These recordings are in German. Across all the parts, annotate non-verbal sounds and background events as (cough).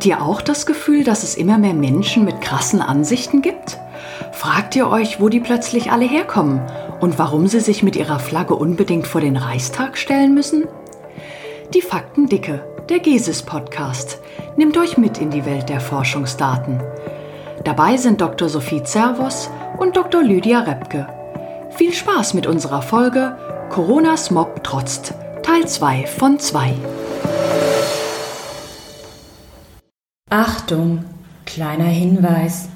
Habt ihr auch das Gefühl, dass es immer mehr Menschen mit krassen Ansichten gibt? Fragt ihr euch, wo die plötzlich alle herkommen und warum sie sich mit ihrer Flagge unbedingt vor den Reichstag stellen müssen? Die Faktendicke, der GESIS-Podcast, nimmt euch mit in die Welt der Forschungsdaten. Dabei sind Dr. Sophie Zervos und Dr. Lydia Repke. Viel Spaß mit unserer Folge Coronas Mob trotzt, Teil 2 von 2. Achtung, kleiner Hinweis.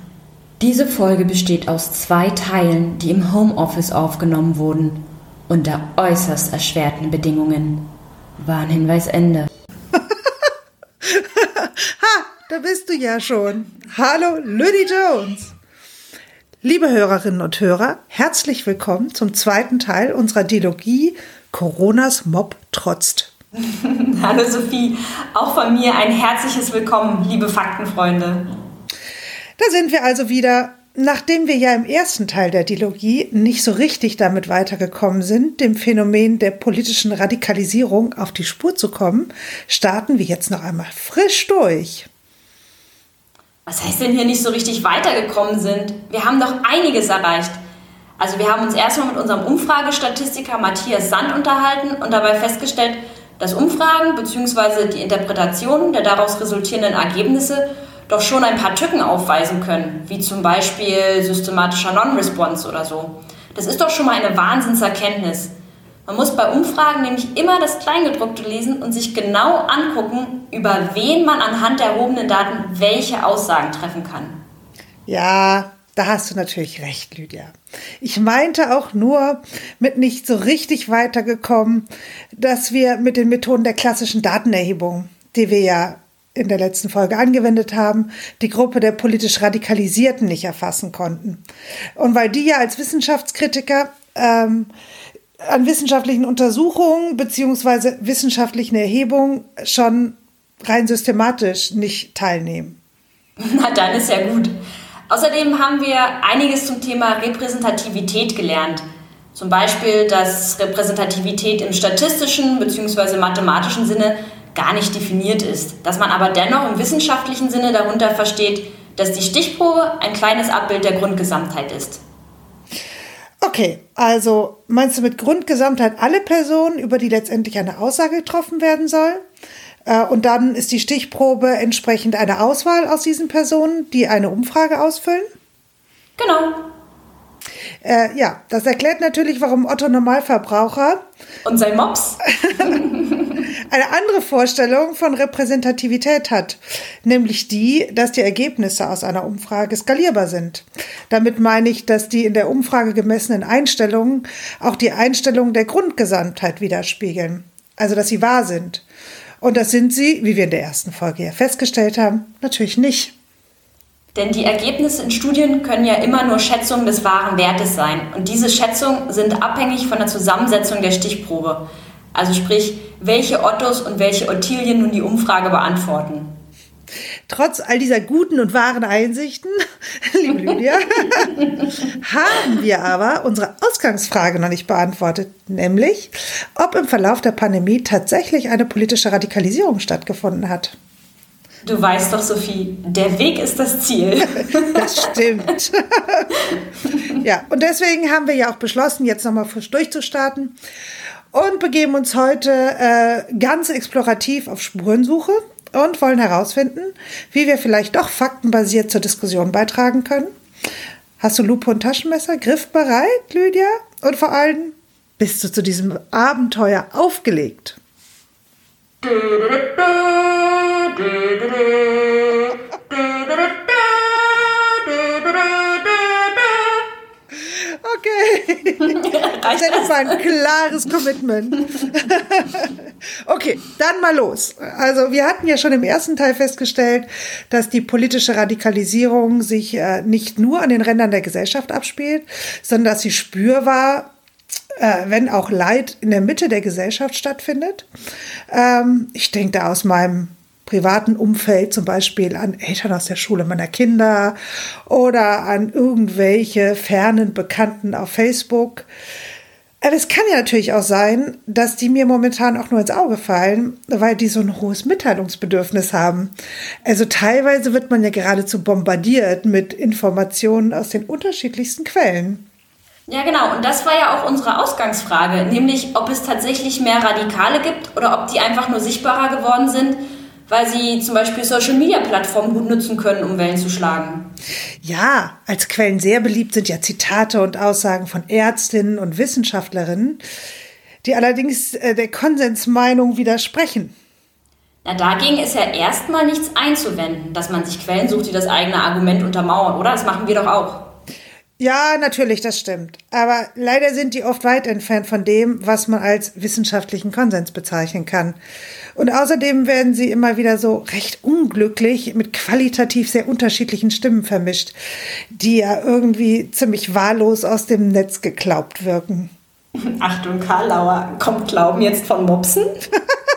Diese Folge besteht aus zwei Teilen, die im Homeoffice aufgenommen wurden, unter äußerst erschwerten Bedingungen. Warnhinweis Ende. (laughs) ha, da bist du ja schon. Hallo, Lydie Jones. Liebe Hörerinnen und Hörer, herzlich willkommen zum zweiten Teil unserer Dialogie Coronas Mob trotzt. (laughs) Hallo Sophie, auch von mir ein herzliches Willkommen, liebe Faktenfreunde. Da sind wir also wieder. Nachdem wir ja im ersten Teil der Dialogie nicht so richtig damit weitergekommen sind, dem Phänomen der politischen Radikalisierung auf die Spur zu kommen, starten wir jetzt noch einmal frisch durch. Was heißt denn hier nicht so richtig weitergekommen sind? Wir haben doch einiges erreicht. Also wir haben uns erstmal mit unserem Umfragestatistiker Matthias Sand unterhalten und dabei festgestellt, dass Umfragen bzw. die Interpretationen der daraus resultierenden Ergebnisse doch schon ein paar Tücken aufweisen können, wie zum Beispiel systematischer Non-Response oder so. Das ist doch schon mal eine Wahnsinnserkenntnis. Man muss bei Umfragen nämlich immer das Kleingedruckte lesen und sich genau angucken, über wen man anhand der erhobenen Daten welche Aussagen treffen kann. Ja, da hast du natürlich recht, Lydia. Ich meinte auch nur mit nicht so richtig weitergekommen, dass wir mit den Methoden der klassischen Datenerhebung, die wir ja in der letzten Folge angewendet haben, die Gruppe der politisch Radikalisierten nicht erfassen konnten. Und weil die ja als Wissenschaftskritiker ähm, an wissenschaftlichen Untersuchungen beziehungsweise wissenschaftlichen Erhebungen schon rein systematisch nicht teilnehmen. (laughs) Na, dann ist ja gut. Außerdem haben wir einiges zum Thema Repräsentativität gelernt. Zum Beispiel, dass Repräsentativität im statistischen bzw. mathematischen Sinne gar nicht definiert ist, dass man aber dennoch im wissenschaftlichen Sinne darunter versteht, dass die Stichprobe ein kleines Abbild der Grundgesamtheit ist. Okay, also meinst du mit Grundgesamtheit alle Personen, über die letztendlich eine Aussage getroffen werden soll? Äh, und dann ist die Stichprobe entsprechend eine Auswahl aus diesen Personen, die eine Umfrage ausfüllen? Genau. Äh, ja, das erklärt natürlich, warum Otto Normalverbraucher und sein Mops (laughs) eine andere Vorstellung von Repräsentativität hat, nämlich die, dass die Ergebnisse aus einer Umfrage skalierbar sind. Damit meine ich, dass die in der Umfrage gemessenen Einstellungen auch die Einstellungen der Grundgesamtheit widerspiegeln, also dass sie wahr sind. Und das sind sie, wie wir in der ersten Folge ja festgestellt haben, natürlich nicht. Denn die Ergebnisse in Studien können ja immer nur Schätzungen des wahren Wertes sein. Und diese Schätzungen sind abhängig von der Zusammensetzung der Stichprobe. Also sprich, welche Ottos und welche Ottilien nun die Umfrage beantworten. Trotz all dieser guten und wahren Einsichten, (laughs) liebe Lydia, (laughs) haben wir aber unsere Ausgangsfrage noch nicht beantwortet, nämlich ob im Verlauf der Pandemie tatsächlich eine politische Radikalisierung stattgefunden hat. Du weißt doch, Sophie, der Weg ist das Ziel. (laughs) das stimmt. ja, und deswegen haben wir ja auch beschlossen, jetzt nochmal frisch durchzustarten und begeben uns heute äh, ganz explorativ auf Spurensuche und wollen herausfinden, wie wir vielleicht doch faktenbasiert zur Diskussion beitragen können. Hast du Lupe und Taschenmesser griffbereit, Lydia? Und vor allem, bist du zu diesem Abenteuer aufgelegt? (laughs) Das ist mal ein klares Commitment. (laughs) Okay, dann mal los. Also wir hatten ja schon im ersten Teil festgestellt, dass die politische Radikalisierung sich äh, nicht nur an den Rändern der Gesellschaft abspielt, sondern dass sie spürbar äh, wenn auch Leid in der Mitte der Gesellschaft stattfindet. Ähm, ich denke da aus meinem privaten Umfeld, zum Beispiel an Eltern aus der Schule meiner Kinder oder an irgendwelche fernen Bekannten auf Facebook. Aber es kann ja natürlich auch sein, dass die mir momentan auch nur ins Auge fallen, weil die so ein hohes Mitteilungsbedürfnis haben. Also teilweise wird man ja geradezu bombardiert mit Informationen aus den unterschiedlichsten Quellen. Ja, genau. Und das war ja auch unsere Ausgangsfrage, nämlich ob es tatsächlich mehr Radikale gibt oder ob die einfach nur sichtbarer geworden sind weil sie zum Beispiel Social-Media-Plattformen gut nutzen können, um Wellen zu schlagen. Ja, als Quellen sehr beliebt sind ja Zitate und Aussagen von Ärztinnen und Wissenschaftlerinnen, die allerdings äh, der Konsensmeinung widersprechen. Na, dagegen ist ja erstmal nichts einzuwenden, dass man sich Quellen sucht, die das eigene Argument untermauern, oder? Das machen wir doch auch. Ja, natürlich, das stimmt. Aber leider sind die oft weit entfernt von dem, was man als wissenschaftlichen Konsens bezeichnen kann. Und außerdem werden sie immer wieder so recht unglücklich mit qualitativ sehr unterschiedlichen Stimmen vermischt, die ja irgendwie ziemlich wahllos aus dem Netz geglaubt wirken. Achtung, Karlauer, kommt Glauben jetzt von Mopsen? (laughs)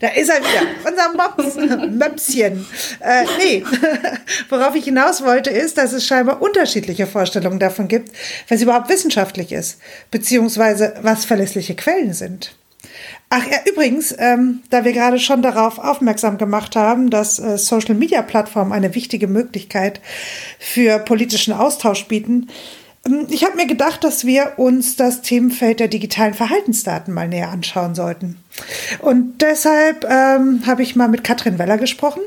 Da ist er wieder, unser Mops, (laughs) Möpschen. Äh, nee, (laughs) worauf ich hinaus wollte, ist, dass es scheinbar unterschiedliche Vorstellungen davon gibt, was überhaupt wissenschaftlich ist, beziehungsweise was verlässliche Quellen sind. Ach ja, übrigens, ähm, da wir gerade schon darauf aufmerksam gemacht haben, dass äh, Social-Media-Plattformen eine wichtige Möglichkeit für politischen Austausch bieten, ähm, ich habe mir gedacht, dass wir uns das Themenfeld der digitalen Verhaltensdaten mal näher anschauen sollten. Und deshalb ähm, habe ich mal mit Katrin Weller gesprochen.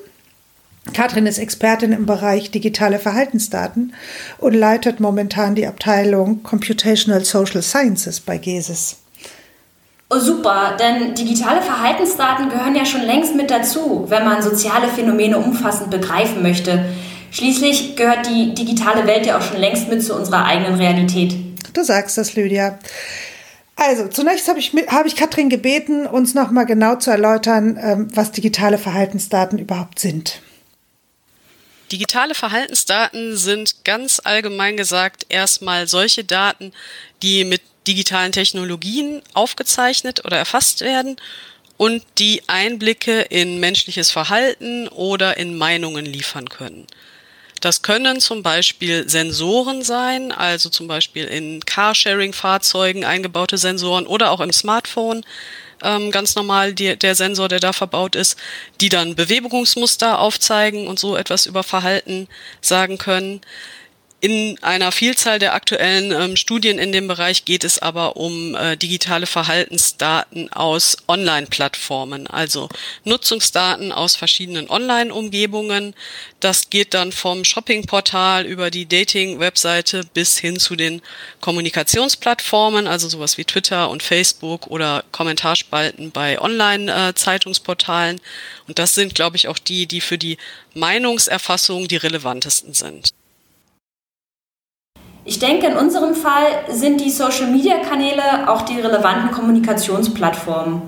Katrin ist Expertin im Bereich digitale Verhaltensdaten und leitet momentan die Abteilung Computational Social Sciences bei GESIS. Oh, super, denn digitale Verhaltensdaten gehören ja schon längst mit dazu, wenn man soziale Phänomene umfassend begreifen möchte. Schließlich gehört die digitale Welt ja auch schon längst mit zu unserer eigenen Realität. Du sagst das, Lydia. Also, zunächst habe ich, hab ich Katrin gebeten, uns nochmal genau zu erläutern, ähm, was digitale Verhaltensdaten überhaupt sind. Digitale Verhaltensdaten sind ganz allgemein gesagt erstmal solche Daten, die mit digitalen Technologien aufgezeichnet oder erfasst werden und die Einblicke in menschliches Verhalten oder in Meinungen liefern können. Das können zum Beispiel Sensoren sein, also zum Beispiel in Carsharing-Fahrzeugen eingebaute Sensoren oder auch im Smartphone ähm, ganz normal die, der Sensor, der da verbaut ist, die dann Bewegungsmuster aufzeigen und so etwas über Verhalten sagen können. In einer Vielzahl der aktuellen ähm, Studien in dem Bereich geht es aber um äh, digitale Verhaltensdaten aus Online-Plattformen, also Nutzungsdaten aus verschiedenen Online-Umgebungen. Das geht dann vom Shopping-Portal über die Dating-Webseite bis hin zu den Kommunikationsplattformen, also sowas wie Twitter und Facebook oder Kommentarspalten bei Online-Zeitungsportalen. Äh, und das sind, glaube ich, auch die, die für die Meinungserfassung die relevantesten sind. Ich denke, in unserem Fall sind die Social-Media-Kanäle auch die relevanten Kommunikationsplattformen.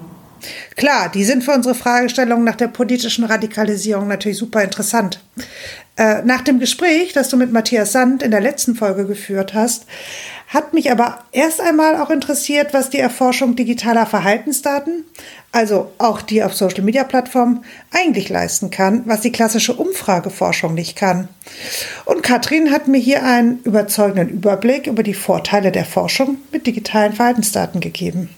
Klar, die sind für unsere Fragestellung nach der politischen Radikalisierung natürlich super interessant. Äh, nach dem Gespräch, das du mit Matthias Sand in der letzten Folge geführt hast, hat mich aber erst einmal auch interessiert, was die Erforschung digitaler Verhaltensdaten, also auch die auf Social-Media-Plattformen, eigentlich leisten kann, was die klassische Umfrageforschung nicht kann. Und Katrin hat mir hier einen überzeugenden Überblick über die Vorteile der Forschung mit digitalen Verhaltensdaten gegeben.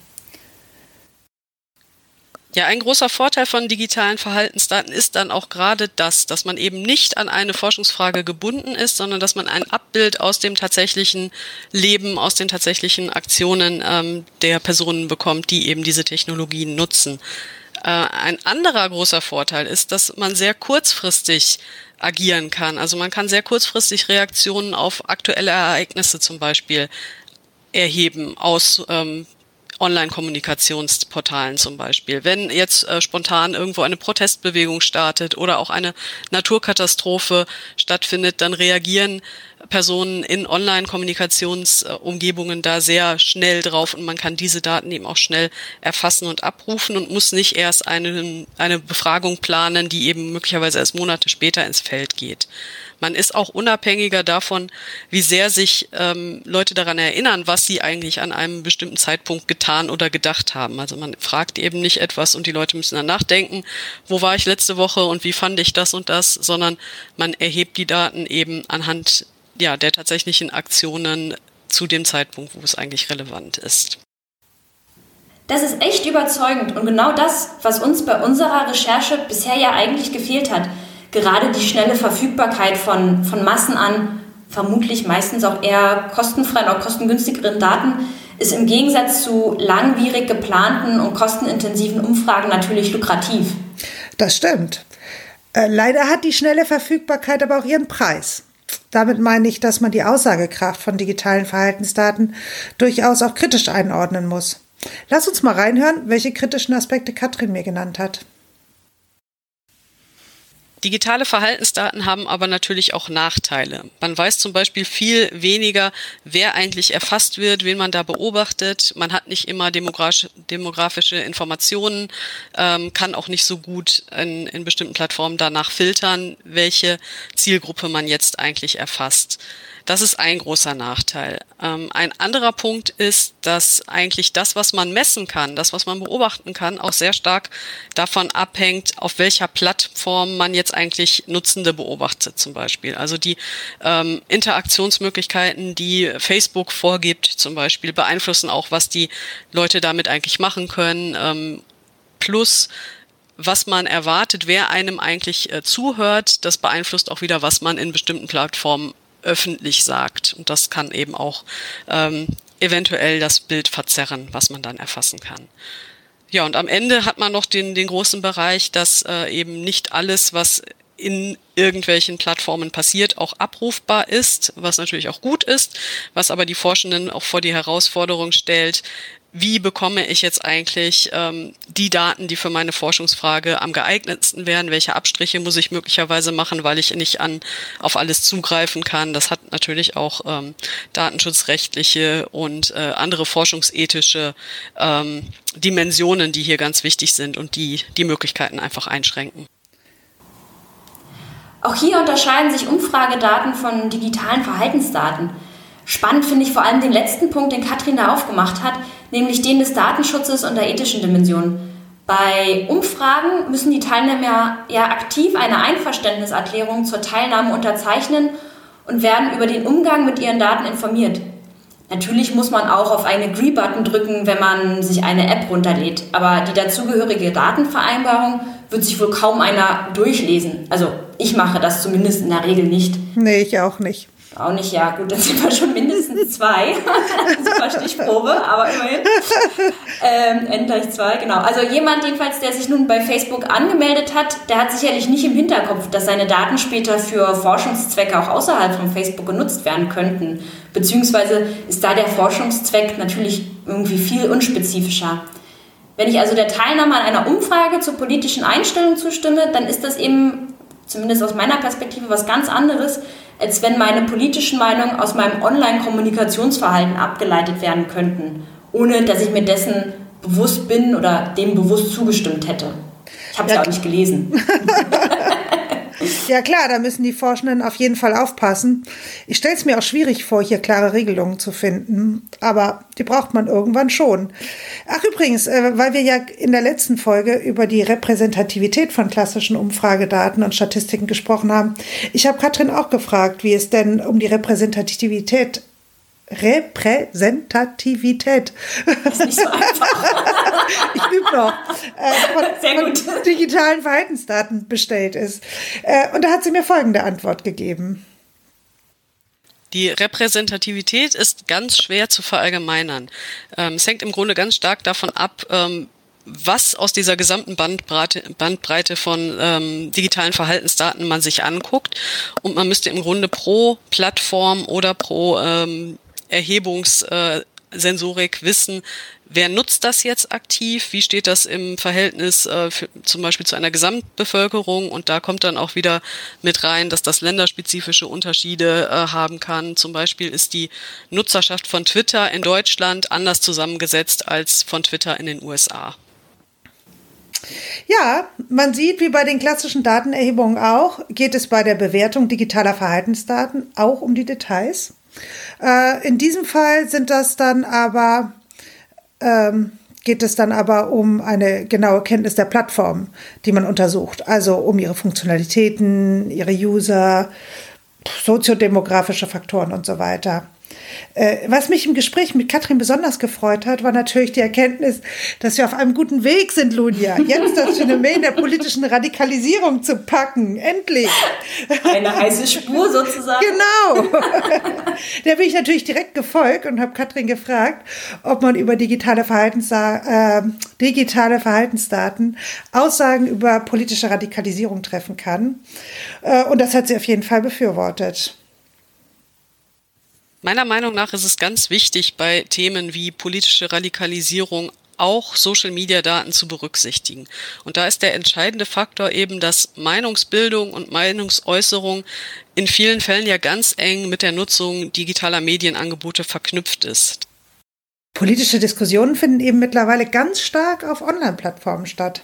Ja, ein großer Vorteil von digitalen Verhaltensdaten ist dann auch gerade das, dass man eben nicht an eine Forschungsfrage gebunden ist, sondern dass man ein Abbild aus dem tatsächlichen Leben, aus den tatsächlichen Aktionen ähm, der Personen bekommt, die eben diese Technologien nutzen. Äh, ein anderer großer Vorteil ist, dass man sehr kurzfristig agieren kann. Also man kann sehr kurzfristig Reaktionen auf aktuelle Ereignisse zum Beispiel erheben aus ähm, Online-Kommunikationsportalen zum Beispiel. Wenn jetzt äh, spontan irgendwo eine Protestbewegung startet oder auch eine Naturkatastrophe stattfindet, dann reagieren Personen in Online-Kommunikationsumgebungen da sehr schnell drauf und man kann diese Daten eben auch schnell erfassen und abrufen und muss nicht erst eine, eine Befragung planen, die eben möglicherweise erst Monate später ins Feld geht. Man ist auch unabhängiger davon, wie sehr sich ähm, Leute daran erinnern, was sie eigentlich an einem bestimmten Zeitpunkt getan oder gedacht haben. Also man fragt eben nicht etwas und die Leute müssen dann nachdenken, wo war ich letzte Woche und wie fand ich das und das, sondern man erhebt die Daten eben anhand ja, der tatsächlichen Aktionen zu dem Zeitpunkt, wo es eigentlich relevant ist. Das ist echt überzeugend und genau das, was uns bei unserer Recherche bisher ja eigentlich gefehlt hat. Gerade die schnelle Verfügbarkeit von, von Massen an, vermutlich meistens auch eher kostenfreien oder kostengünstigeren Daten, ist im Gegensatz zu langwierig geplanten und kostenintensiven Umfragen natürlich lukrativ. Das stimmt. Äh, leider hat die schnelle Verfügbarkeit aber auch ihren Preis. Damit meine ich, dass man die Aussagekraft von digitalen Verhaltensdaten durchaus auch kritisch einordnen muss. Lass uns mal reinhören, welche kritischen Aspekte Katrin mir genannt hat. Digitale Verhaltensdaten haben aber natürlich auch Nachteile. Man weiß zum Beispiel viel weniger, wer eigentlich erfasst wird, wen man da beobachtet. Man hat nicht immer demografische Informationen, ähm, kann auch nicht so gut in, in bestimmten Plattformen danach filtern, welche Zielgruppe man jetzt eigentlich erfasst. Das ist ein großer Nachteil. Ähm, ein anderer Punkt ist, dass eigentlich das, was man messen kann, das, was man beobachten kann, auch sehr stark davon abhängt, auf welcher Plattform man jetzt eigentlich Nutzende beobachtet zum Beispiel. Also die ähm, Interaktionsmöglichkeiten, die Facebook vorgibt zum Beispiel, beeinflussen auch, was die Leute damit eigentlich machen können. Ähm, plus was man erwartet, wer einem eigentlich äh, zuhört, das beeinflusst auch wieder, was man in bestimmten Plattformen öffentlich sagt. Und das kann eben auch ähm, eventuell das Bild verzerren, was man dann erfassen kann. Ja, und am Ende hat man noch den, den großen Bereich, dass äh, eben nicht alles, was in irgendwelchen Plattformen passiert, auch abrufbar ist, was natürlich auch gut ist, was aber die Forschenden auch vor die Herausforderung stellt, wie bekomme ich jetzt eigentlich ähm, die Daten, die für meine Forschungsfrage am geeignetsten wären, welche Abstriche muss ich möglicherweise machen, weil ich nicht an auf alles zugreifen kann. Das hat natürlich auch ähm, datenschutzrechtliche und äh, andere forschungsethische ähm, Dimensionen, die hier ganz wichtig sind und die die Möglichkeiten einfach einschränken. Auch hier unterscheiden sich Umfragedaten von digitalen Verhaltensdaten. Spannend finde ich vor allem den letzten Punkt, den Katrin da aufgemacht hat, nämlich den des Datenschutzes und der ethischen Dimension. Bei Umfragen müssen die Teilnehmer ja aktiv eine Einverständniserklärung zur Teilnahme unterzeichnen und werden über den Umgang mit ihren Daten informiert. Natürlich muss man auch auf einen Agree-Button drücken, wenn man sich eine App runterlädt, aber die dazugehörige Datenvereinbarung wird sich wohl kaum einer durchlesen. Also ich mache das zumindest in der Regel nicht. Nee, ich auch nicht. Auch nicht, ja, gut, dann sind wir schon mindestens zwei. Super Stichprobe, aber immerhin. Ähm, N gleich zwei, genau. Also jemand jedenfalls, der sich nun bei Facebook angemeldet hat, der hat sicherlich nicht im Hinterkopf, dass seine Daten später für Forschungszwecke auch außerhalb von Facebook genutzt werden könnten. Beziehungsweise ist da der Forschungszweck natürlich irgendwie viel unspezifischer. Wenn ich also der Teilnahme an einer Umfrage zur politischen Einstellung zustimme, dann ist das eben, zumindest aus meiner Perspektive, was ganz anderes, als wenn meine politischen Meinungen aus meinem Online-Kommunikationsverhalten abgeleitet werden könnten, ohne dass ich mir dessen bewusst bin oder dem bewusst zugestimmt hätte. Ich habe es ja auch nicht gelesen. (laughs) Ja klar, da müssen die Forschenden auf jeden Fall aufpassen. Ich stelle es mir auch schwierig vor, hier klare Regelungen zu finden, aber die braucht man irgendwann schon. Ach übrigens, äh, weil wir ja in der letzten Folge über die Repräsentativität von klassischen Umfragedaten und Statistiken gesprochen haben, ich habe Katrin auch gefragt, wie es denn um die Repräsentativität Repräsentativität. Das ist nicht so einfach. (laughs) ich übe noch. Äh, von, Sehr gut. Von digitalen Verhaltensdaten bestellt ist. Äh, und da hat sie mir folgende Antwort gegeben. Die Repräsentativität ist ganz schwer zu verallgemeinern. Ähm, es hängt im Grunde ganz stark davon ab, ähm, was aus dieser gesamten Bandbreite, Bandbreite von ähm, digitalen Verhaltensdaten man sich anguckt. Und man müsste im Grunde pro Plattform oder pro ähm, Erhebungssensorik wissen, wer nutzt das jetzt aktiv, wie steht das im Verhältnis äh, für, zum Beispiel zu einer Gesamtbevölkerung und da kommt dann auch wieder mit rein, dass das länderspezifische Unterschiede äh, haben kann. Zum Beispiel ist die Nutzerschaft von Twitter in Deutschland anders zusammengesetzt als von Twitter in den USA. Ja, man sieht, wie bei den klassischen Datenerhebungen auch, geht es bei der Bewertung digitaler Verhaltensdaten auch um die Details. Äh, in diesem Fall sind das dann aber, ähm, geht es dann aber um eine genaue Kenntnis der Plattform, die man untersucht. Also um ihre Funktionalitäten, ihre User, soziodemografische Faktoren und so weiter. Äh, was mich im Gespräch mit Katrin besonders gefreut hat, war natürlich die Erkenntnis, dass wir auf einem guten Weg sind, Ludia. Jetzt das Phänomen der politischen Radikalisierung zu packen. Endlich. Eine heiße Spur sozusagen. Genau. (laughs) Der bin ich natürlich direkt gefolgt und habe Katrin gefragt, ob man über digitale, Verhaltens äh, digitale Verhaltensdaten Aussagen über politische Radikalisierung treffen kann. Äh, und das hat sie auf jeden Fall befürwortet. Meiner Meinung nach ist es ganz wichtig, bei Themen wie politische Radikalisierung auch Social-Media-Daten zu berücksichtigen. Und da ist der entscheidende Faktor eben, dass Meinungsbildung und Meinungsäußerung in vielen Fällen ja ganz eng mit der Nutzung digitaler Medienangebote verknüpft ist. Politische Diskussionen finden eben mittlerweile ganz stark auf Online-Plattformen statt.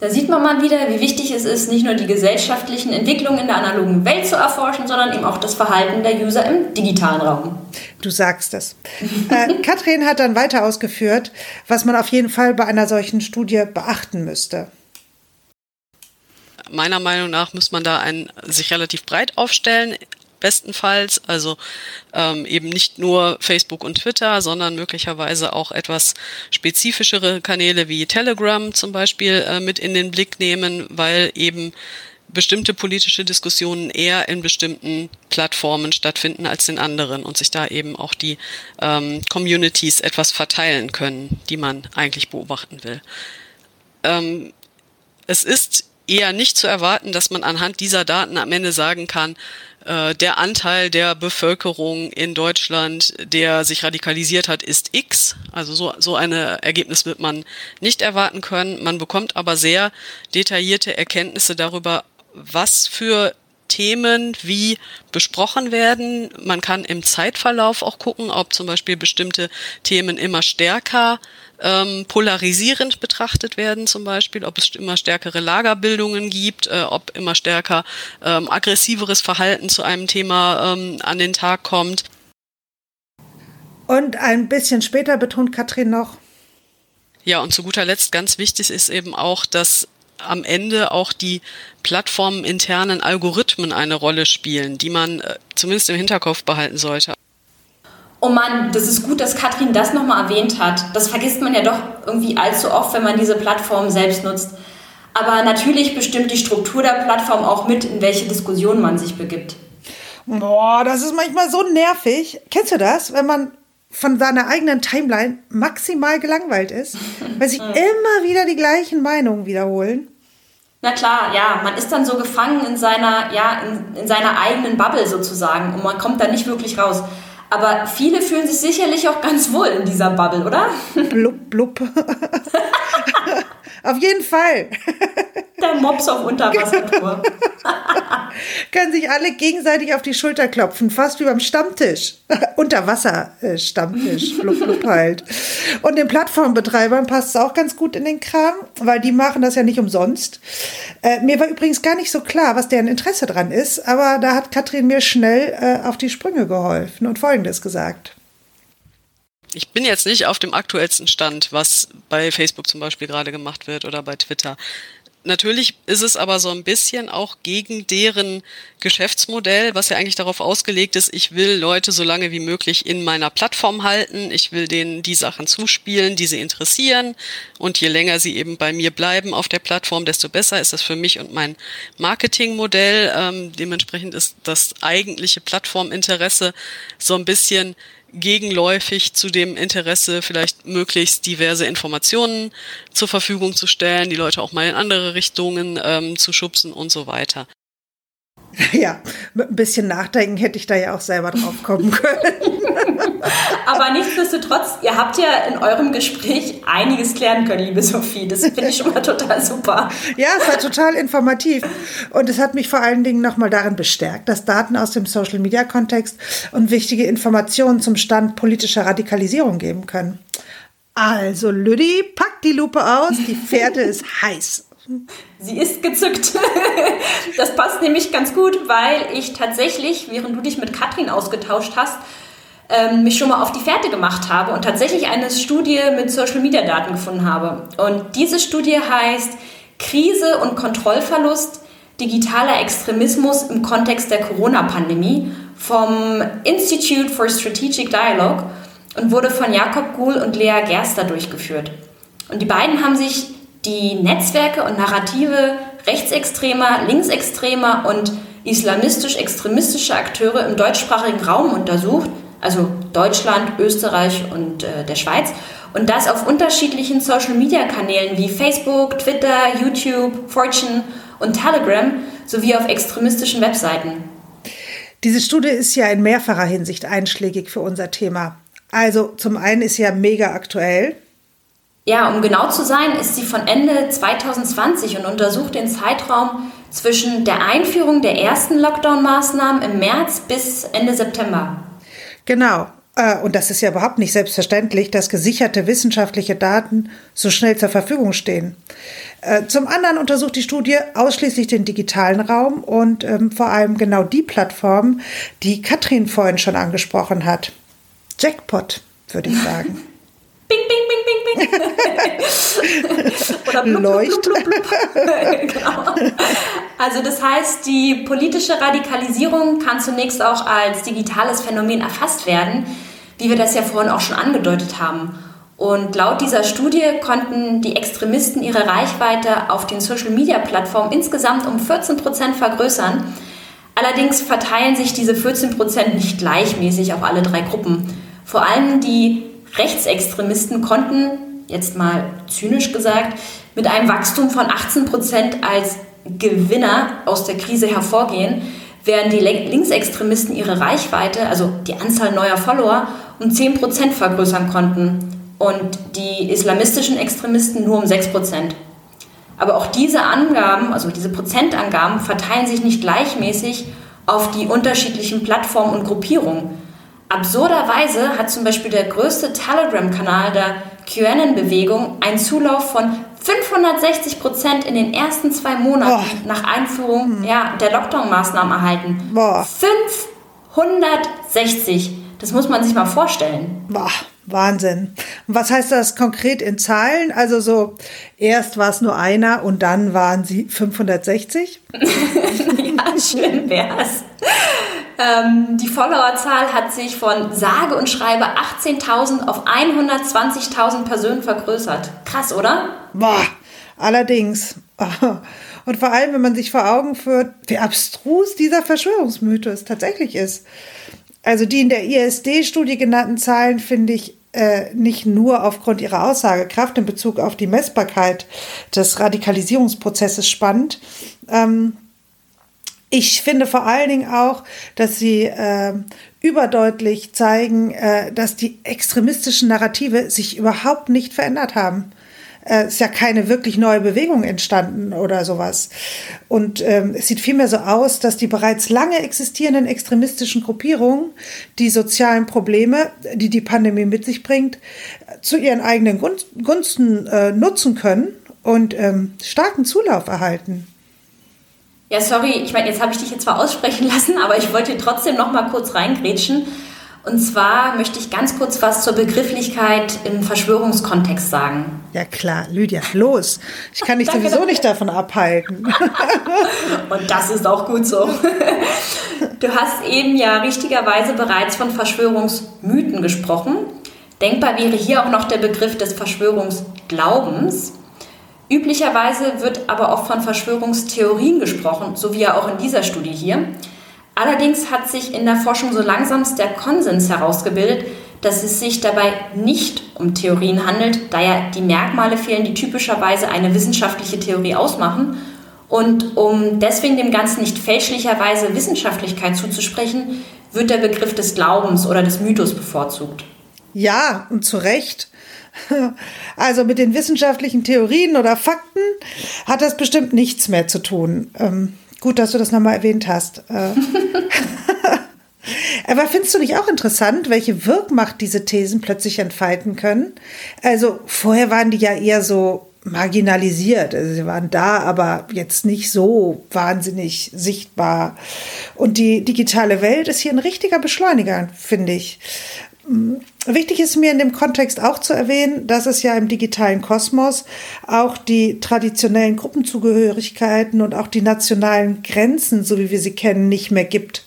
Da sieht man mal wieder, wie wichtig es ist, nicht nur die gesellschaftlichen Entwicklungen in der analogen Welt zu erforschen, sondern eben auch das Verhalten der User im digitalen Raum. Du sagst es. äh, (laughs) Katrin hat dann weiter ausgeführt, was man auf jeden Fall bei einer solchen Studie beachten müsste. Meiner Meinung nach muss man da ein, sich relativ breit aufstellen bestenfalls. Also ähm, eben nicht nur Facebook und Twitter, sondern möglicherweise auch etwas spezifischere Kanäle wie Telegram zum Beispiel äh, mit in den Blick nehmen, weil eben bestimmte politische Diskussionen eher in bestimmten Plattformen stattfinden als in anderen und sich da eben auch die ähm, Communities etwas verteilen können, die man eigentlich beobachten will. Ähm, es ist eher nicht zu erwarten, dass man anhand dieser Daten am Ende sagen kann, äh, der Anteil der Bevölkerung in Deutschland, der sich radikalisiert hat, ist X. Also so, so ein Ergebnis wird man nicht erwarten können. Man bekommt aber sehr detaillierte Erkenntnisse darüber, was für Themen wie besprochen werden. Man kann im Zeitverlauf auch gucken, ob zum Beispiel bestimmte Themen immer stärker ähm, polarisierend betrachtet werden, zum Beispiel, ob es immer stärkere Lagerbildungen gibt, äh, ob immer stärker ähm, aggressiveres Verhalten zu einem Thema ähm, an den Tag kommt. Und ein bisschen später betont Katrin noch. Ja, und zu guter Letzt ganz wichtig ist eben auch, dass am Ende auch die plattforminternen Algorithmen eine Rolle spielen, die man äh, zumindest im Hinterkopf behalten sollte. Oh Mann, das ist gut, dass Katrin das nochmal erwähnt hat. Das vergisst man ja doch irgendwie allzu oft, wenn man diese Plattform selbst nutzt. Aber natürlich bestimmt die Struktur der Plattform auch mit, in welche Diskussion man sich begibt. Boah, das ist manchmal so nervig. Kennst du das, wenn man von seiner eigenen Timeline maximal gelangweilt ist, weil sich (laughs) immer wieder die gleichen Meinungen wiederholen? Na klar, ja, man ist dann so gefangen in seiner, ja, in, in seiner eigenen Bubble sozusagen und man kommt da nicht wirklich raus. Aber viele fühlen sich sicherlich auch ganz wohl in dieser Bubble, oder? Blub, blub. (laughs) Auf jeden Fall. (laughs) Der Mops auf Unterwassertour. (laughs) Können sich alle gegenseitig auf die Schulter klopfen, fast wie beim Stammtisch. (laughs) Unterwasser-Stammtisch, blub, blub halt. Und den Plattformbetreibern passt es auch ganz gut in den Kram, weil die machen das ja nicht umsonst. Äh, mir war übrigens gar nicht so klar, was deren Interesse dran ist, aber da hat Katrin mir schnell äh, auf die Sprünge geholfen und Folgendes gesagt. Ich bin jetzt nicht auf dem aktuellsten Stand, was bei Facebook zum Beispiel gerade gemacht wird oder bei Twitter. Natürlich ist es aber so ein bisschen auch gegen deren Geschäftsmodell, was ja eigentlich darauf ausgelegt ist, ich will Leute so lange wie möglich in meiner Plattform halten, ich will denen die Sachen zuspielen, die sie interessieren und je länger sie eben bei mir bleiben auf der Plattform, desto besser ist das für mich und mein Marketingmodell. Ähm, dementsprechend ist das eigentliche Plattforminteresse so ein bisschen gegenläufig zu dem Interesse, vielleicht möglichst diverse Informationen zur Verfügung zu stellen, die Leute auch mal in andere Richtungen ähm, zu schubsen und so weiter. Ja, mit ein bisschen Nachdenken hätte ich da ja auch selber drauf kommen können. (laughs) Aber nichtsdestotrotz, ihr habt ja in eurem Gespräch einiges klären können, liebe Sophie. Das finde ich schon mal total super. Ja, es war total informativ. Und es hat mich vor allen Dingen nochmal darin bestärkt, dass Daten aus dem Social-Media-Kontext und wichtige Informationen zum Stand politischer Radikalisierung geben können. Also, Lüdi, pack die Lupe aus, die Pferde ist (laughs) heiß. Sie ist gezückt. Das passt nämlich ganz gut, weil ich tatsächlich, während du dich mit Katrin ausgetauscht hast, ähm, mich schon mal auf die Fährte gemacht habe und tatsächlich eine Studie mit Social Media Daten gefunden habe. Und diese Studie heißt Krise und Kontrollverlust, digitaler Extremismus im Kontext der Corona-Pandemie vom Institute for Strategic Dialogue und wurde von Jakob Guhl und Lea Gerster durchgeführt. Und die beiden haben sich die Netzwerke und Narrative rechtsextremer, linksextremer und islamistisch-extremistischer Akteure im deutschsprachigen Raum untersucht, also Deutschland, Österreich und äh, der Schweiz, und das auf unterschiedlichen Social-Media-Kanälen wie Facebook, Twitter, YouTube, Fortune und Telegram sowie auf extremistischen Webseiten. Diese Studie ist ja in mehrfacher Hinsicht einschlägig für unser Thema. Also zum einen ist sie ja mega aktuell. Ja, um genau zu sein, ist sie von Ende 2020 und untersucht den Zeitraum zwischen der Einführung der ersten Lockdown-Maßnahmen im März bis Ende September. Genau. Äh, und das ist ja überhaupt nicht selbstverständlich, dass gesicherte wissenschaftliche Daten so schnell zur Verfügung stehen. Äh, zum anderen untersucht die Studie ausschließlich den digitalen Raum und ähm, vor allem genau die Plattform, die Katrin vorhin schon angesprochen hat. Jackpot, würde ich sagen. (laughs) Bing, bing, bing, bing, bing. (laughs) Oder blub, Leucht. Blub, blub, (laughs) genau. Also das heißt, die politische Radikalisierung kann zunächst auch als digitales Phänomen erfasst werden, wie wir das ja vorhin auch schon angedeutet haben. Und laut dieser Studie konnten die Extremisten ihre Reichweite auf den Social-Media-Plattformen insgesamt um 14 Prozent vergrößern. Allerdings verteilen sich diese 14 Prozent nicht gleichmäßig auf alle drei Gruppen. Vor allem die Rechtsextremisten konnten, jetzt mal zynisch gesagt, mit einem Wachstum von 18 Prozent als Gewinner aus der Krise hervorgehen, während die Linksextremisten ihre Reichweite, also die Anzahl neuer Follower, um 10 Prozent vergrößern konnten und die islamistischen Extremisten nur um 6 Prozent. Aber auch diese Angaben, also diese Prozentangaben, verteilen sich nicht gleichmäßig auf die unterschiedlichen Plattformen und Gruppierungen. Absurderweise hat zum Beispiel der größte Telegram-Kanal der QAnon-Bewegung einen Zulauf von 560 Prozent in den ersten zwei Monaten Boah. nach Einführung hm. ja, der Lockdown-Maßnahmen erhalten. Boah. 560. Das muss man sich mal vorstellen. Boah. Wahnsinn. Und was heißt das konkret in Zahlen? Also so, erst war es nur einer und dann waren sie 560? (laughs) ja, schön wär's. (laughs) Ähm, die Followerzahl hat sich von sage und schreibe 18.000 auf 120.000 Personen vergrößert. Krass, oder? Boah, allerdings. (laughs) Und vor allem, wenn man sich vor Augen führt, wie abstrus dieser Verschwörungsmythos tatsächlich ist. Also die in der ISD-Studie genannten Zahlen finde ich äh, nicht nur aufgrund ihrer Aussagekraft in Bezug auf die Messbarkeit des Radikalisierungsprozesses spannend. Ähm, ich finde vor allen Dingen auch, dass sie äh, überdeutlich zeigen, äh, dass die extremistischen Narrative sich überhaupt nicht verändert haben äh, ist ja keine wirklich neue Bewegung entstanden oder sowas. Und ähm, es sieht vielmehr so aus, dass die bereits lange existierenden extremistischen Gruppierungen die sozialen Probleme, die die Pandemie mit sich bringt, zu ihren eigenen Gunsten äh, nutzen können und ähm, starken Zulauf erhalten. Ja, sorry, ich meine, jetzt habe ich dich jetzt zwar aussprechen (laughs) lassen, aber ich wollte trotzdem noch mal kurz reingrätschen. Und zwar möchte ich ganz kurz was zur Begrifflichkeit im Verschwörungskontext sagen. Ja klar, Lydia, los. Ich kann dich danke, sowieso nicht davon abhalten. (laughs) (laughs) Und das ist auch gut so. Du hast eben ja richtigerweise bereits von Verschwörungsmythen gesprochen. Denkbar wäre hier auch noch der Begriff des Verschwörungsglaubens. Üblicherweise wird aber auch von Verschwörungstheorien gesprochen, so wie ja auch in dieser Studie hier. Allerdings hat sich in der Forschung so langsamst der Konsens herausgebildet, dass es sich dabei nicht um Theorien handelt, da ja die Merkmale fehlen, die typischerweise eine wissenschaftliche Theorie ausmachen. Und um deswegen dem Ganzen nicht fälschlicherweise Wissenschaftlichkeit zuzusprechen, wird der Begriff des Glaubens oder des Mythos bevorzugt. Ja, und zu Recht. (laughs) Also mit den wissenschaftlichen Theorien oder Fakten hat das bestimmt nichts mehr zu tun. Ähm, Gut, dass du das nochmal erwähnt hast. Äh. (laughs) Aber findest du nicht auch interessant, welche Wirkmacht diese Thesen plötzlich entfalten können? Also vorher waren die ja eher so marginalisiert. Also sie waren da, aber jetzt nicht so wahnsinnig sichtbar. Und die digitale Welt ist hier ein richtiger Beschleuniger, finde ich. Wichtig ist mir in dem Kontext auch zu erwähnen, dass es ja im digitalen Kosmos auch die traditionellen Gruppenzugehörigkeiten und auch die nationalen Grenzen, so wie wir sie kennen, nicht mehr gibt.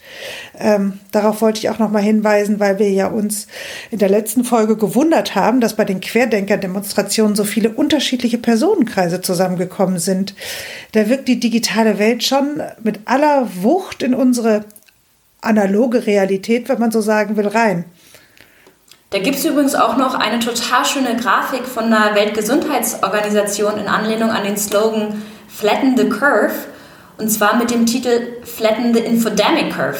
Ähm, darauf wollte ich auch noch mal hinweisen, weil wir ja uns in der letzten Folge gewundert haben, dass bei den Querdenker-Demonstrationen so viele unterschiedliche Personenkreise zusammengekommen sind. Da wirkt die digitale Welt schon mit aller Wucht in unsere analoge Realität, wenn man so sagen will, rein. Da gibt es übrigens auch noch eine total schöne Grafik von der Weltgesundheitsorganisation in Anlehnung an den Slogan Flatten the Curve und zwar mit dem Titel Flatten the Infodemic Curve.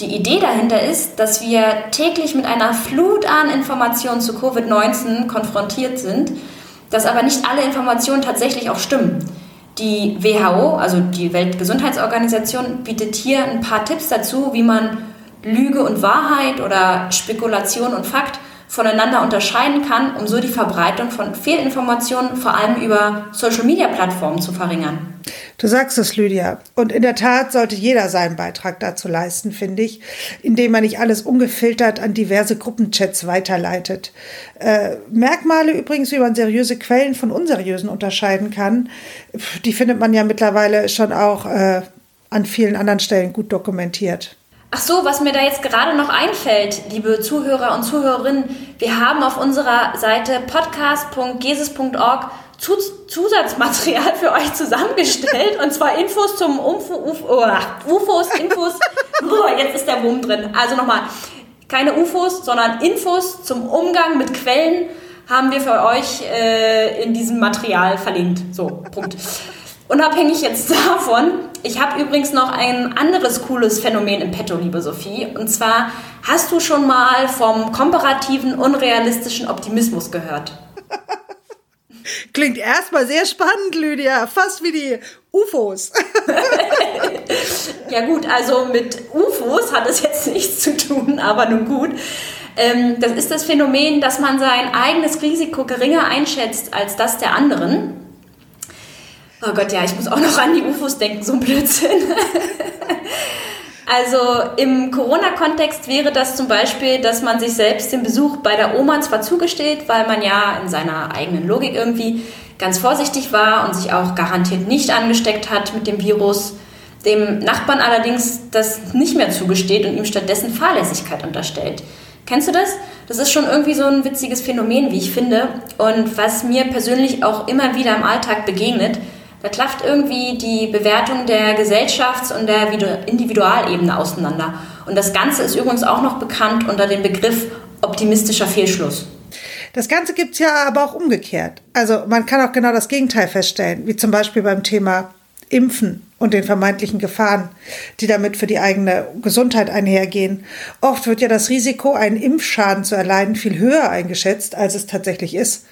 Die Idee dahinter ist, dass wir täglich mit einer Flut an Informationen zu Covid-19 konfrontiert sind, dass aber nicht alle Informationen tatsächlich auch stimmen. Die WHO, also die Weltgesundheitsorganisation, bietet hier ein paar Tipps dazu, wie man Lüge und Wahrheit oder Spekulation und Fakt voneinander unterscheiden kann, um so die Verbreitung von Fehlinformationen vor allem über Social-Media-Plattformen zu verringern. Du sagst es, Lydia. Und in der Tat sollte jeder seinen Beitrag dazu leisten, finde ich, indem man nicht alles ungefiltert an diverse Gruppenchats weiterleitet. Äh, Merkmale übrigens, wie man seriöse Quellen von unseriösen unterscheiden kann, die findet man ja mittlerweile schon auch äh, an vielen anderen Stellen gut dokumentiert. Ach so, was mir da jetzt gerade noch einfällt, liebe Zuhörer und Zuhörerinnen, wir haben auf unserer Seite podcast.geses.org Zusatzmaterial für euch zusammengestellt und zwar Infos zum Umf Uf oh, UFOs, Infos. (laughs) Oh, jetzt ist der Wurm drin. Also nochmal, keine UFOs, sondern Infos zum Umgang mit Quellen haben wir für euch äh, in diesem Material verlinkt. So, Punkt. Unabhängig jetzt (laughs) davon, ich habe übrigens noch ein anderes cooles Phänomen im Petto, liebe Sophie. Und zwar, hast du schon mal vom komparativen, unrealistischen Optimismus gehört? (laughs) Klingt erstmal sehr spannend, Lydia. Fast wie die UFOs. (laughs) ja gut, also mit UFOs hat es jetzt nichts zu tun, aber nun gut. Ähm, das ist das Phänomen, dass man sein eigenes Risiko geringer einschätzt als das der anderen. Oh Gott, ja, ich muss auch noch an die UFOs denken, so ein Blödsinn. (laughs) also im Corona-Kontext wäre das zum Beispiel, dass man sich selbst den Besuch bei der Oma zwar zugesteht, weil man ja in seiner eigenen Logik irgendwie ganz vorsichtig war und sich auch garantiert nicht angesteckt hat mit dem Virus, dem Nachbarn allerdings das nicht mehr zugesteht und ihm stattdessen Fahrlässigkeit unterstellt. Kennst du das? Das ist schon irgendwie so ein witziges Phänomen, wie ich finde. Und was mir persönlich auch immer wieder im Alltag begegnet, da klafft irgendwie die Bewertung der Gesellschafts- und der Individualebene auseinander. Und das Ganze ist übrigens auch noch bekannt unter dem Begriff optimistischer Fehlschluss. Das Ganze gibt es ja aber auch umgekehrt. Also man kann auch genau das Gegenteil feststellen, wie zum Beispiel beim Thema Impfen und den vermeintlichen Gefahren, die damit für die eigene Gesundheit einhergehen. Oft wird ja das Risiko, einen Impfschaden zu erleiden, viel höher eingeschätzt, als es tatsächlich ist.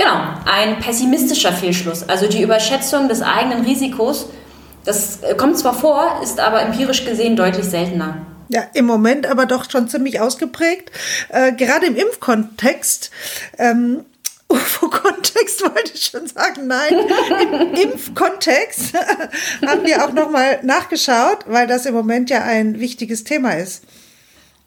Genau, ein pessimistischer Fehlschluss, also die Überschätzung des eigenen Risikos. Das äh, kommt zwar vor, ist aber empirisch gesehen deutlich seltener. Ja, im Moment aber doch schon ziemlich ausgeprägt. Äh, gerade im Impfkontext. Ähm, (laughs) UFO-Kontext wollte ich schon sagen, nein, im (laughs) Impfkontext (laughs) haben wir auch nochmal nachgeschaut, weil das im Moment ja ein wichtiges Thema ist.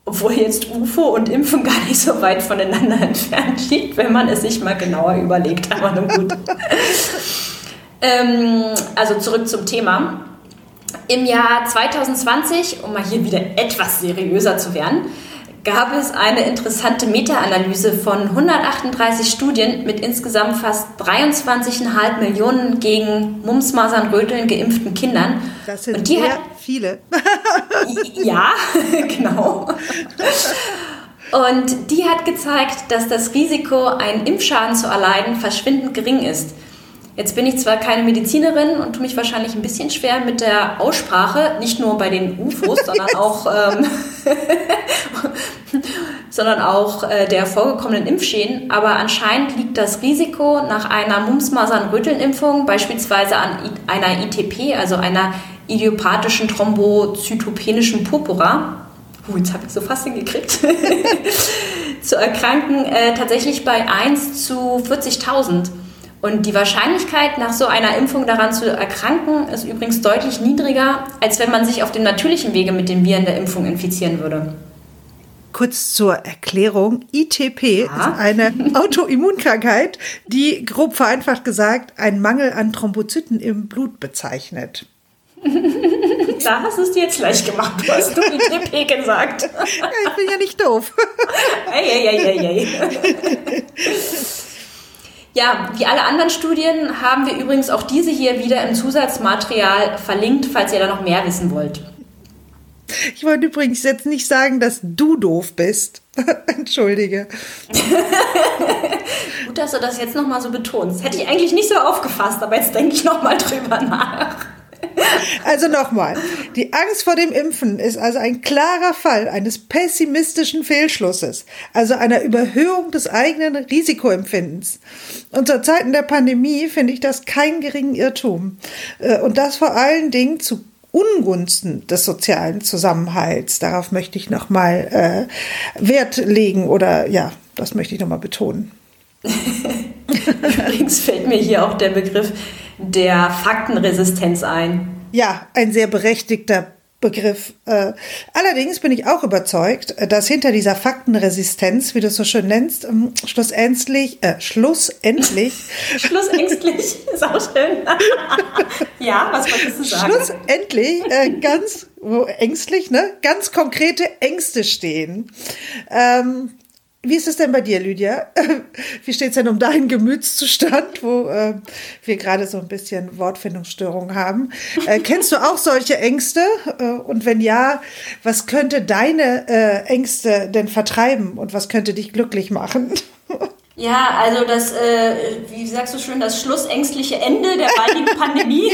Obwohl jetzt UFO und Impfen gar nicht so weit voneinander entfernt liegt, wenn man es sich mal genauer überlegt. Aber nun gut. (laughs) ähm, also zurück zum Thema. Im Jahr 2020, um mal hier wieder etwas seriöser zu werden, gab es eine interessante Meta-Analyse von 138 Studien mit insgesamt fast 23,5 Millionen gegen Mumps, Masern, Röteln geimpften Kindern. Das sind sehr hat, viele. ja, (laughs) genau. Und die hat gezeigt, dass das Risiko, einen Impfschaden zu erleiden, verschwindend gering ist. Jetzt bin ich zwar keine Medizinerin und tue mich wahrscheinlich ein bisschen schwer mit der Aussprache, nicht nur bei den UFOs, (laughs) sondern auch, ähm, (laughs) sondern auch äh, der vorgekommenen Impfschäden. Aber anscheinend liegt das Risiko nach einer Mumps-Masern-Röteln-Impfung beispielsweise an einer ITP, also einer idiopathischen thrombozytopenischen Purpura, uh, jetzt habe ich so fast hingekriegt, (laughs) zu erkranken, äh, tatsächlich bei 1 zu 40.000. Und die Wahrscheinlichkeit, nach so einer Impfung daran zu erkranken, ist übrigens deutlich niedriger, als wenn man sich auf dem natürlichen Wege mit den Viren der Impfung infizieren würde. Kurz zur Erklärung, ITP ah. ist eine (laughs) Autoimmunkrankheit, die grob vereinfacht gesagt einen Mangel an Thrombozyten im Blut bezeichnet. (laughs) Da hast du es dir jetzt leicht gemacht. Du hast du ITP gesagt. Ja, ich bin ja nicht doof. Ei, ei, ei, ei, ei. (laughs) Ja, wie alle anderen Studien haben wir übrigens auch diese hier wieder im Zusatzmaterial verlinkt, falls ihr da noch mehr wissen wollt. Ich wollte übrigens jetzt nicht sagen, dass du doof bist. (laughs) Entschuldige. Gut, dass du das jetzt nochmal so betonst. Hätte ich eigentlich nicht so aufgefasst, aber jetzt denke ich nochmal drüber nach. (laughs) Also nochmal, die Angst vor dem Impfen ist also ein klarer Fall eines pessimistischen Fehlschlusses, also einer Überhöhung des eigenen Risikoempfindens. Und zu Zeiten der Pandemie finde ich das keinen geringen Irrtum. Äh, und das vor allen Dingen zu Ungunsten des sozialen Zusammenhalts. Darauf möchte ich nochmal äh, Wert legen oder ja, das möchte ich nochmal betonen. (laughs) (laughs) Übrigens fällt mir hier auch der Begriff der Faktenresistenz ein. Ja, ein sehr berechtigter Begriff. Äh, allerdings bin ich auch überzeugt, dass hinter dieser Faktenresistenz, wie du es so schön nennst, ähm, schlussendlich, äh, schlussendlich. (laughs) schlussendlich, ist auch schön. (laughs) ja, was wolltest du sagen? Schlussendlich, äh, ganz ängstlich, ne? Ganz konkrete Ängste stehen. Ähm, wie ist es denn bei dir, Lydia? (laughs) Wie steht es denn um deinen Gemütszustand, wo äh, wir gerade so ein bisschen Wortfindungsstörungen haben? Äh, (laughs) kennst du auch solche Ängste? Äh, und wenn ja, was könnte deine äh, Ängste denn vertreiben und was könnte dich glücklich machen? (laughs) Ja, also das, äh, wie sagst du schön, das schlussängstliche Ende der baldigen Pandemie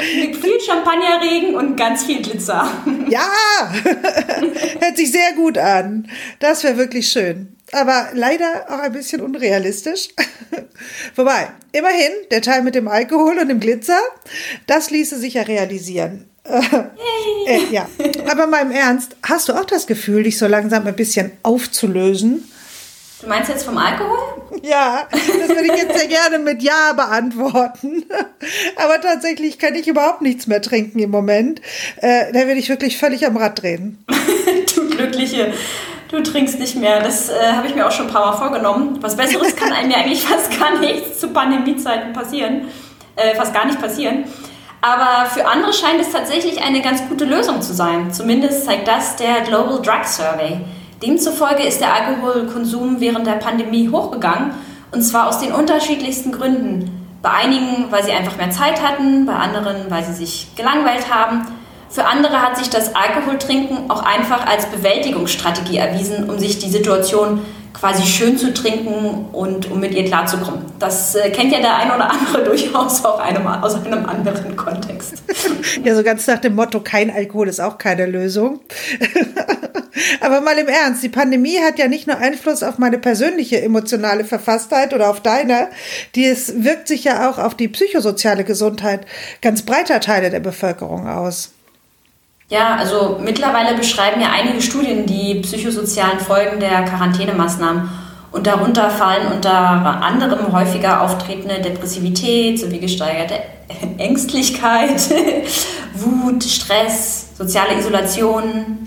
mit viel Champagnerregen und ganz viel Glitzer. Ja, (laughs) hört sich sehr gut an. Das wäre wirklich schön. Aber leider auch ein bisschen unrealistisch. (laughs) Wobei, immerhin, der Teil mit dem Alkohol und dem Glitzer, das ließe sich ja realisieren. (laughs) äh, ja, aber mal im Ernst, hast du auch das Gefühl, dich so langsam ein bisschen aufzulösen? Du meinst jetzt vom Alkohol? Ja, das würde ich jetzt sehr gerne mit Ja beantworten. Aber tatsächlich kann ich überhaupt nichts mehr trinken im Moment. Äh, da werde ich wirklich völlig am Rad drehen. (laughs) du Glückliche, du trinkst nicht mehr. Das äh, habe ich mir auch schon ein paar Mal vorgenommen. Was Besseres kann einem ja eigentlich (laughs) fast gar nichts zu Pandemiezeiten passieren. Äh, fast gar nicht passieren. Aber für andere scheint es tatsächlich eine ganz gute Lösung zu sein. Zumindest zeigt das der Global Drug Survey. Demzufolge ist der Alkoholkonsum während der Pandemie hochgegangen und zwar aus den unterschiedlichsten Gründen. Bei einigen, weil sie einfach mehr Zeit hatten, bei anderen, weil sie sich gelangweilt haben. Für andere hat sich das Alkoholtrinken auch einfach als Bewältigungsstrategie erwiesen, um sich die Situation quasi schön zu trinken und um mit ihr klarzukommen. Das äh, kennt ja der ein oder andere (laughs) durchaus auch einem, aus einem anderen Kontext. (laughs) Ja, so ganz nach dem Motto, kein Alkohol ist auch keine Lösung. (laughs) Aber mal im Ernst, die Pandemie hat ja nicht nur Einfluss auf meine persönliche emotionale Verfasstheit oder auf deine, die es wirkt sich ja auch auf die psychosoziale Gesundheit ganz breiter Teile der Bevölkerung aus. Ja, also mittlerweile beschreiben ja einige Studien die psychosozialen Folgen der Quarantänemaßnahmen. Und darunter fallen unter anderem häufiger auftretende Depressivität sowie gesteigerte (laughs) Ängstlichkeit, (laughs) Wut, Stress, soziale Isolation.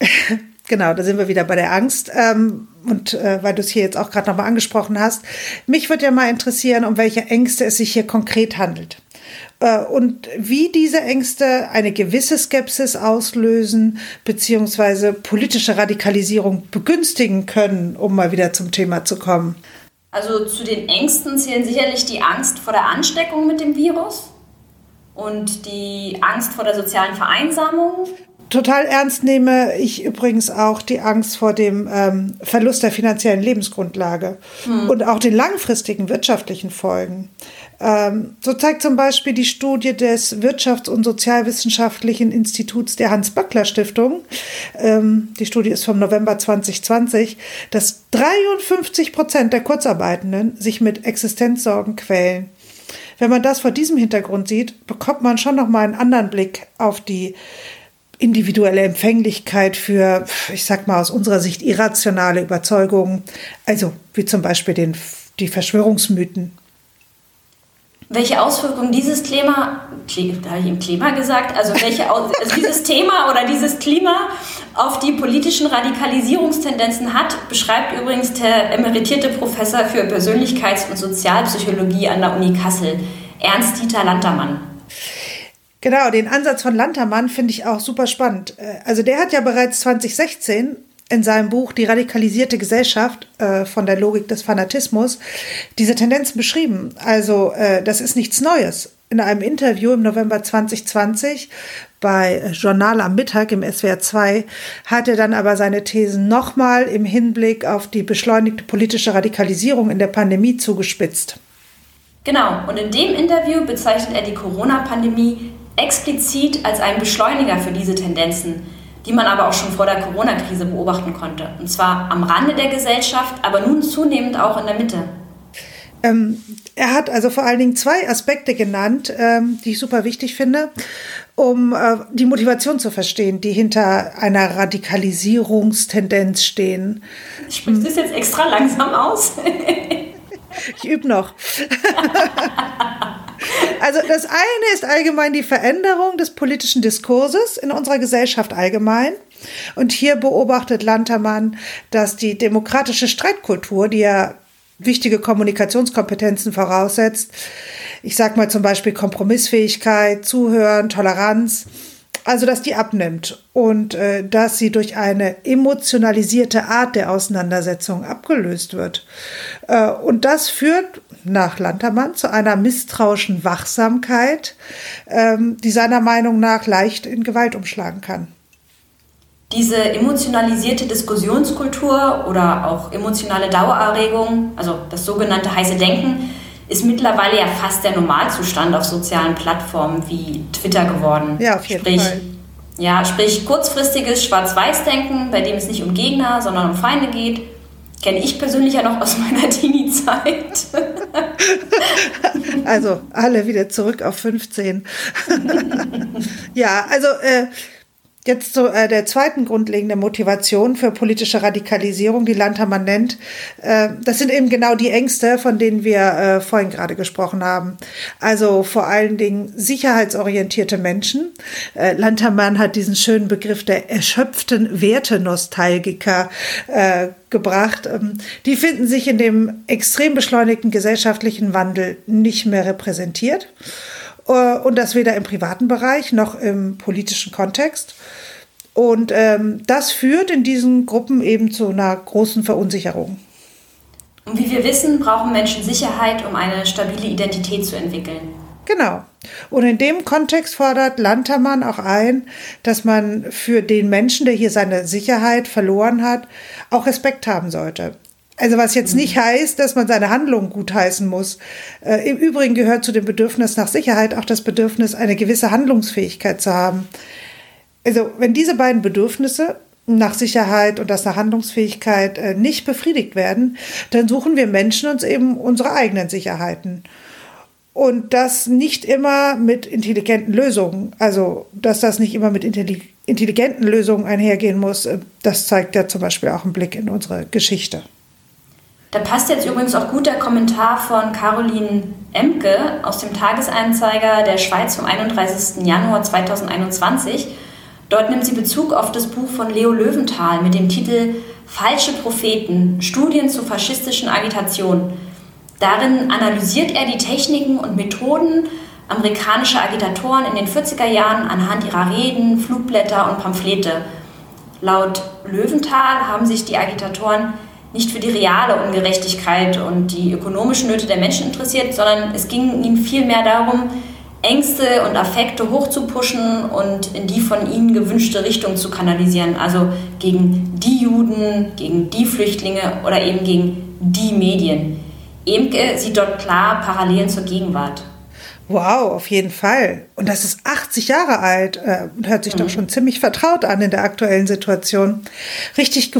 (laughs) Genau, da sind wir wieder bei der Angst. Ähm, und äh, weil du es hier jetzt auch gerade nochmal angesprochen hast, mich würde ja mal interessieren, um welche Ängste es sich hier konkret handelt. Äh, und wie diese Ängste eine gewisse Skepsis auslösen, beziehungsweise politische Radikalisierung begünstigen können, um mal wieder zum Thema zu kommen. Also zu den Ängsten zählen sicherlich die Angst vor der Ansteckung mit dem Virus und die Angst vor der sozialen Vereinsamung. Total ernst nehme ich übrigens auch die Angst vor dem ähm, Verlust der finanziellen Lebensgrundlage hm. und auch den langfristigen wirtschaftlichen Folgen. Ähm, so zeigt zum Beispiel die Studie des Wirtschafts- und Sozialwissenschaftlichen Instituts der Hans-Böckler-Stiftung, ähm, die Studie ist vom November 2020, dass 53 Prozent der Kurzarbeitenden sich mit Existenzsorgen quälen. Wenn man das vor diesem Hintergrund sieht, bekommt man schon noch mal einen anderen Blick auf die individuelle Empfänglichkeit für, ich sag mal aus unserer Sicht irrationale Überzeugungen, also wie zum Beispiel den, die Verschwörungsmythen. Welche Auswirkungen dieses Klima, da habe ich im Klima gesagt, also welche (laughs) also dieses Thema oder dieses Klima auf die politischen Radikalisierungstendenzen hat, beschreibt übrigens der emeritierte Professor für Persönlichkeits- und Sozialpsychologie an der Uni Kassel, Ernst-Dieter Lantermann. Genau, den Ansatz von Lantermann finde ich auch super spannend. Äh, also der hat ja bereits 2016 in seinem Buch Die radikalisierte Gesellschaft äh, von der Logik des Fanatismus diese Tendenzen beschrieben. Also äh, das ist nichts Neues. In einem Interview im November 2020 bei Journal am Mittag im SWR 2 hat er dann aber seine Thesen nochmal im Hinblick auf die beschleunigte politische Radikalisierung in der Pandemie zugespitzt. Genau, und in dem Interview bezeichnet er die Corona-Pandemie explizit als einen Beschleuniger für diese Tendenzen die man aber auch schon vor der Corona-Krise beobachten konnte. Und zwar am Rande der Gesellschaft, aber nun zunehmend auch in der Mitte. Ähm, er hat also vor allen Dingen zwei Aspekte genannt, ähm, die ich super wichtig finde, um äh, die Motivation zu verstehen, die hinter einer Radikalisierungstendenz stehen. Sprichst du es jetzt extra langsam aus? (laughs) ich übe noch. (laughs) Also das eine ist allgemein die Veränderung des politischen Diskurses in unserer Gesellschaft allgemein. Und hier beobachtet Lantermann, dass die demokratische Streitkultur, die ja wichtige Kommunikationskompetenzen voraussetzt, ich sag mal zum Beispiel Kompromissfähigkeit, Zuhören, Toleranz, also dass die abnimmt und äh, dass sie durch eine emotionalisierte Art der Auseinandersetzung abgelöst wird. Äh, und das führt nach Lantermann zu einer misstrauischen Wachsamkeit, ähm, die seiner Meinung nach leicht in Gewalt umschlagen kann. Diese emotionalisierte Diskussionskultur oder auch emotionale Dauererregung, also das sogenannte heiße Denken, ist mittlerweile ja fast der Normalzustand auf sozialen Plattformen wie Twitter geworden. Ja, auf jeden sprich, Fall. Ja, sprich kurzfristiges Schwarz-Weiß-Denken, bei dem es nicht um Gegner, sondern um Feinde geht. Kenne ich persönlich ja noch aus meiner Teenie-Zeit. also alle wieder zurück auf 15. (laughs) ja, also äh, Jetzt zu äh, der zweiten grundlegenden Motivation für politische Radikalisierung, die Lantermann nennt. Äh, das sind eben genau die Ängste, von denen wir äh, vorhin gerade gesprochen haben. Also vor allen Dingen sicherheitsorientierte Menschen. Äh, Lantermann hat diesen schönen Begriff der erschöpften Wertenostalgiker äh, gebracht. Ähm, die finden sich in dem extrem beschleunigten gesellschaftlichen Wandel nicht mehr repräsentiert. Äh, und das weder im privaten Bereich noch im politischen Kontext. Und ähm, das führt in diesen Gruppen eben zu einer großen Verunsicherung. Und wie wir wissen, brauchen Menschen Sicherheit, um eine stabile Identität zu entwickeln. Genau. Und in dem Kontext fordert Lantermann auch ein, dass man für den Menschen, der hier seine Sicherheit verloren hat, auch Respekt haben sollte. Also was jetzt nicht heißt, dass man seine Handlungen gutheißen muss. Äh, Im Übrigen gehört zu dem Bedürfnis nach Sicherheit auch das Bedürfnis, eine gewisse Handlungsfähigkeit zu haben. Also wenn diese beiden Bedürfnisse nach Sicherheit und das nach Handlungsfähigkeit äh, nicht befriedigt werden, dann suchen wir Menschen uns eben unsere eigenen Sicherheiten. Und das nicht immer mit intelligenten Lösungen. Also, dass das nicht immer mit intelligenten Lösungen einhergehen muss, äh, das zeigt ja zum Beispiel auch ein Blick in unsere Geschichte. Da passt jetzt übrigens auch gut der Kommentar von Caroline Emke aus dem Tagesanzeiger der Schweiz vom 31. Januar 2021. Dort nimmt sie Bezug auf das Buch von Leo Löwenthal mit dem Titel Falsche Propheten, Studien zur faschistischen Agitation. Darin analysiert er die Techniken und Methoden amerikanischer Agitatoren in den 40er Jahren anhand ihrer Reden, Flugblätter und Pamphlete. Laut Löwenthal haben sich die Agitatoren nicht für die reale Ungerechtigkeit und die ökonomischen Nöte der Menschen interessiert, sondern es ging ihm vielmehr darum, Ängste und Affekte hochzupuschen und in die von ihnen gewünschte Richtung zu kanalisieren. Also gegen die Juden, gegen die Flüchtlinge oder eben gegen die Medien. Emke sieht dort klar Parallelen zur Gegenwart. Wow, auf jeden Fall. Und das ist 80 Jahre alt äh, und hört sich mhm. doch schon ziemlich vertraut an in der aktuellen Situation. Richtig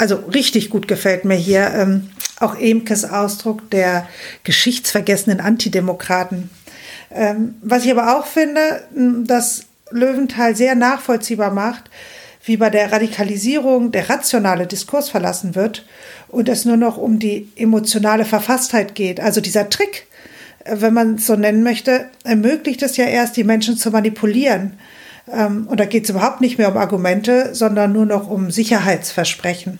also richtig gut gefällt mir hier ähm, auch Emkes Ausdruck der geschichtsvergessenen Antidemokraten. Ähm, was ich aber auch finde, dass Löwenthal sehr nachvollziehbar macht, wie bei der Radikalisierung der rationale Diskurs verlassen wird und es nur noch um die emotionale Verfasstheit geht. Also dieser Trick, äh, wenn man es so nennen möchte, ermöglicht es ja erst, die Menschen zu manipulieren. Ähm, und da geht es überhaupt nicht mehr um Argumente, sondern nur noch um Sicherheitsversprechen.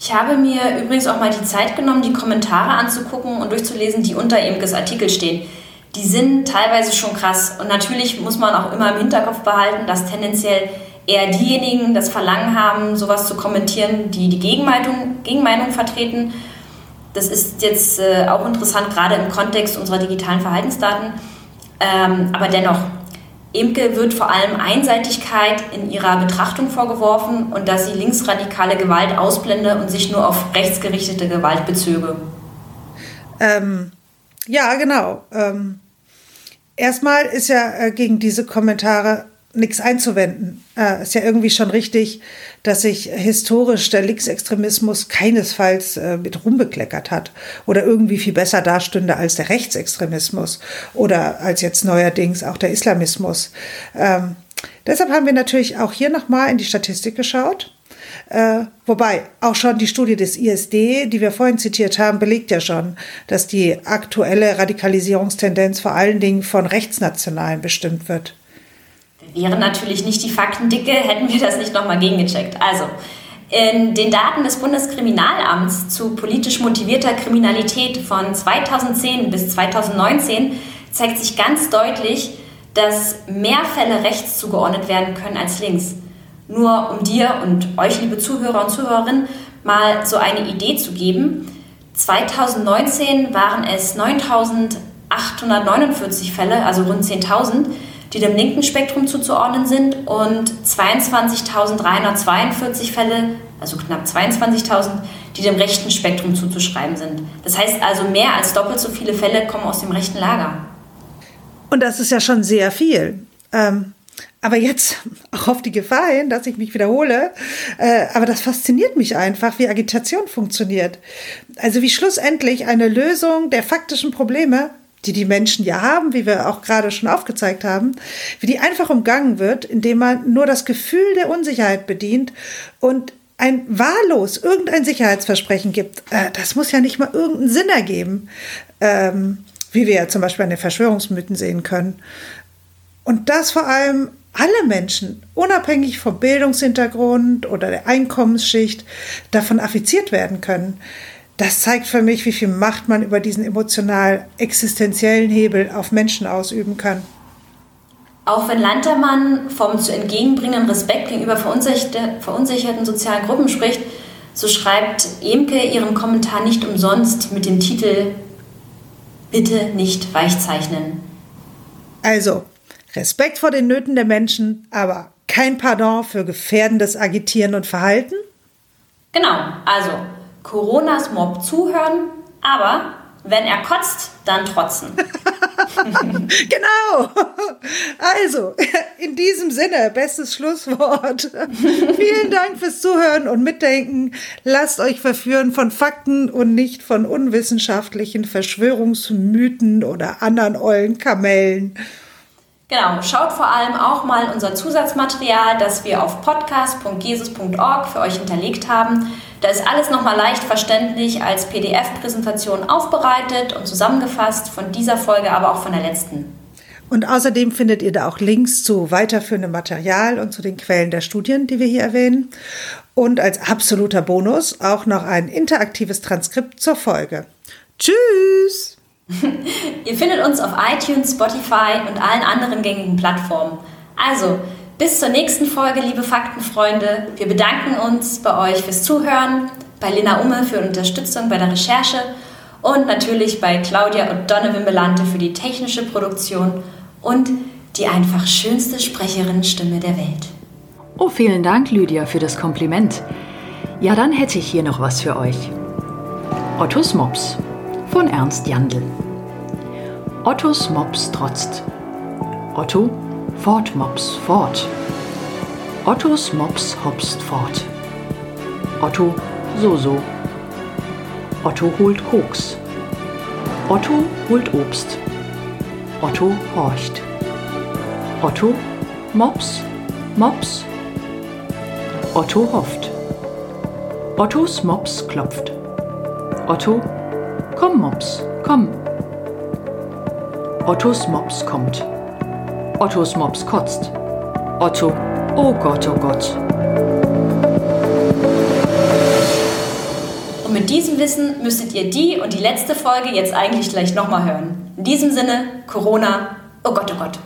Ich habe mir übrigens auch mal die Zeit genommen, die Kommentare anzugucken und durchzulesen, die unter Imkes Artikel stehen. Die sind teilweise schon krass. Und natürlich muss man auch immer im Hinterkopf behalten, dass tendenziell eher diejenigen das Verlangen haben, sowas zu kommentieren, die die Gegenmeinung, Gegenmeinung vertreten. Das ist jetzt äh, auch interessant, gerade im Kontext unserer digitalen Verhaltensdaten. Ähm, aber dennoch, Imke wird vor allem Einseitigkeit in ihrer Betrachtung vorgeworfen und dass sie linksradikale Gewalt ausblende und sich nur auf rechtsgerichtete Gewalt bezöge. Ähm, ja, genau. Ähm, erstmal ist ja äh, gegen diese Kommentare nichts einzuwenden. Äh, ist ja irgendwie schon richtig, dass sich historisch der Linksextremismus keinesfalls äh, mit Ruhm bekleckert hat oder irgendwie viel besser dastünde als der Rechtsextremismus oder als jetzt neuerdings auch der Islamismus. Ähm, deshalb haben wir natürlich auch hier nochmal in die Statistik geschaut. Äh, wobei auch schon die Studie des ISD, die wir vorhin zitiert haben, belegt ja schon, dass die aktuelle Radikalisierungstendenz vor allen Dingen von Rechtsnationalen bestimmt wird. Wären natürlich nicht die Fakten dicke, hätten wir das nicht nochmal gegengecheckt. Also, in den Daten des Bundeskriminalamts zu politisch motivierter Kriminalität von 2010 bis 2019 zeigt sich ganz deutlich, dass mehr Fälle rechts zugeordnet werden können als links. Nur um dir und euch, liebe Zuhörer und Zuhörerinnen, mal so eine Idee zu geben. 2019 waren es 9.849 Fälle, also rund 10.000 die dem linken Spektrum zuzuordnen sind und 22.342 Fälle, also knapp 22.000, die dem rechten Spektrum zuzuschreiben sind. Das heißt also, mehr als doppelt so viele Fälle kommen aus dem rechten Lager. Und das ist ja schon sehr viel. Ähm, aber jetzt (laughs) auch auf die Gefahr hin, dass ich mich wiederhole. Äh, aber das fasziniert mich einfach, wie Agitation funktioniert. Also wie schlussendlich eine Lösung der faktischen Probleme die die Menschen ja haben, wie wir auch gerade schon aufgezeigt haben, wie die einfach umgangen wird, indem man nur das Gefühl der Unsicherheit bedient und ein wahllos irgendein Sicherheitsversprechen gibt. Äh, das muss ja nicht mal irgendeinen Sinn ergeben, ähm, wie wir ja zum Beispiel an den Verschwörungsmythen sehen können. Und das vor allem alle Menschen, unabhängig vom Bildungshintergrund oder der Einkommensschicht, davon affiziert werden können das zeigt für mich, wie viel Macht man über diesen emotional existenziellen Hebel auf Menschen ausüben kann. Auch wenn Lantermann vom zu entgegenbringenden Respekt gegenüber verunsicherte, verunsicherten sozialen Gruppen spricht, so schreibt Emke ihren Kommentar nicht umsonst mit dem Titel Bitte nicht weichzeichnen. Also, Respekt vor den Nöten der Menschen, aber kein Pardon für gefährdendes Agitieren und Verhalten? Genau, also Coronas Mob zuhören, aber wenn er kotzt, dann trotzen. (laughs) genau. Also, in diesem Sinne, bestes Schlusswort. Vielen Dank fürs Zuhören und Mitdenken. Lasst euch verführen von Fakten und nicht von unwissenschaftlichen Verschwörungsmythen oder anderen ollen Kamellen. Genau, schaut vor allem auch mal unser Zusatzmaterial, das wir auf podcast.jesus.org für euch hinterlegt haben. Da ist alles nochmal leicht verständlich als PDF-Präsentation aufbereitet und zusammengefasst, von dieser Folge, aber auch von der letzten. Und außerdem findet ihr da auch Links zu weiterführendem Material und zu den Quellen der Studien, die wir hier erwähnen. Und als absoluter Bonus auch noch ein interaktives Transkript zur Folge. Tschüss! (laughs) ihr findet uns auf iTunes, Spotify und allen anderen gängigen Plattformen. Also, bis zur nächsten Folge, liebe Faktenfreunde. Wir bedanken uns bei euch fürs Zuhören, bei Lena Umme für Unterstützung bei der Recherche und natürlich bei Claudia und Donovan Belante für die technische Produktion und die einfach schönste Sprecherinnenstimme der Welt. Oh, vielen Dank, Lydia, für das Kompliment. Ja, dann hätte ich hier noch was für euch. Ottos Mops von Ernst Jandl. Ottos Mops trotzt. Otto Fort Mops fort. Ottos Mops hopst fort. Otto so so. Otto holt Koks. Otto holt Obst. Otto horcht. Otto Mops Mops. Otto hofft. Ottos Mops klopft. Otto Komm Mops, komm. Ottos Mops kommt. Ottos Mops kotzt. Otto, oh Gott, oh Gott. Und mit diesem Wissen müsstet ihr die und die letzte Folge jetzt eigentlich gleich nochmal hören. In diesem Sinne, Corona, oh Gott, oh Gott.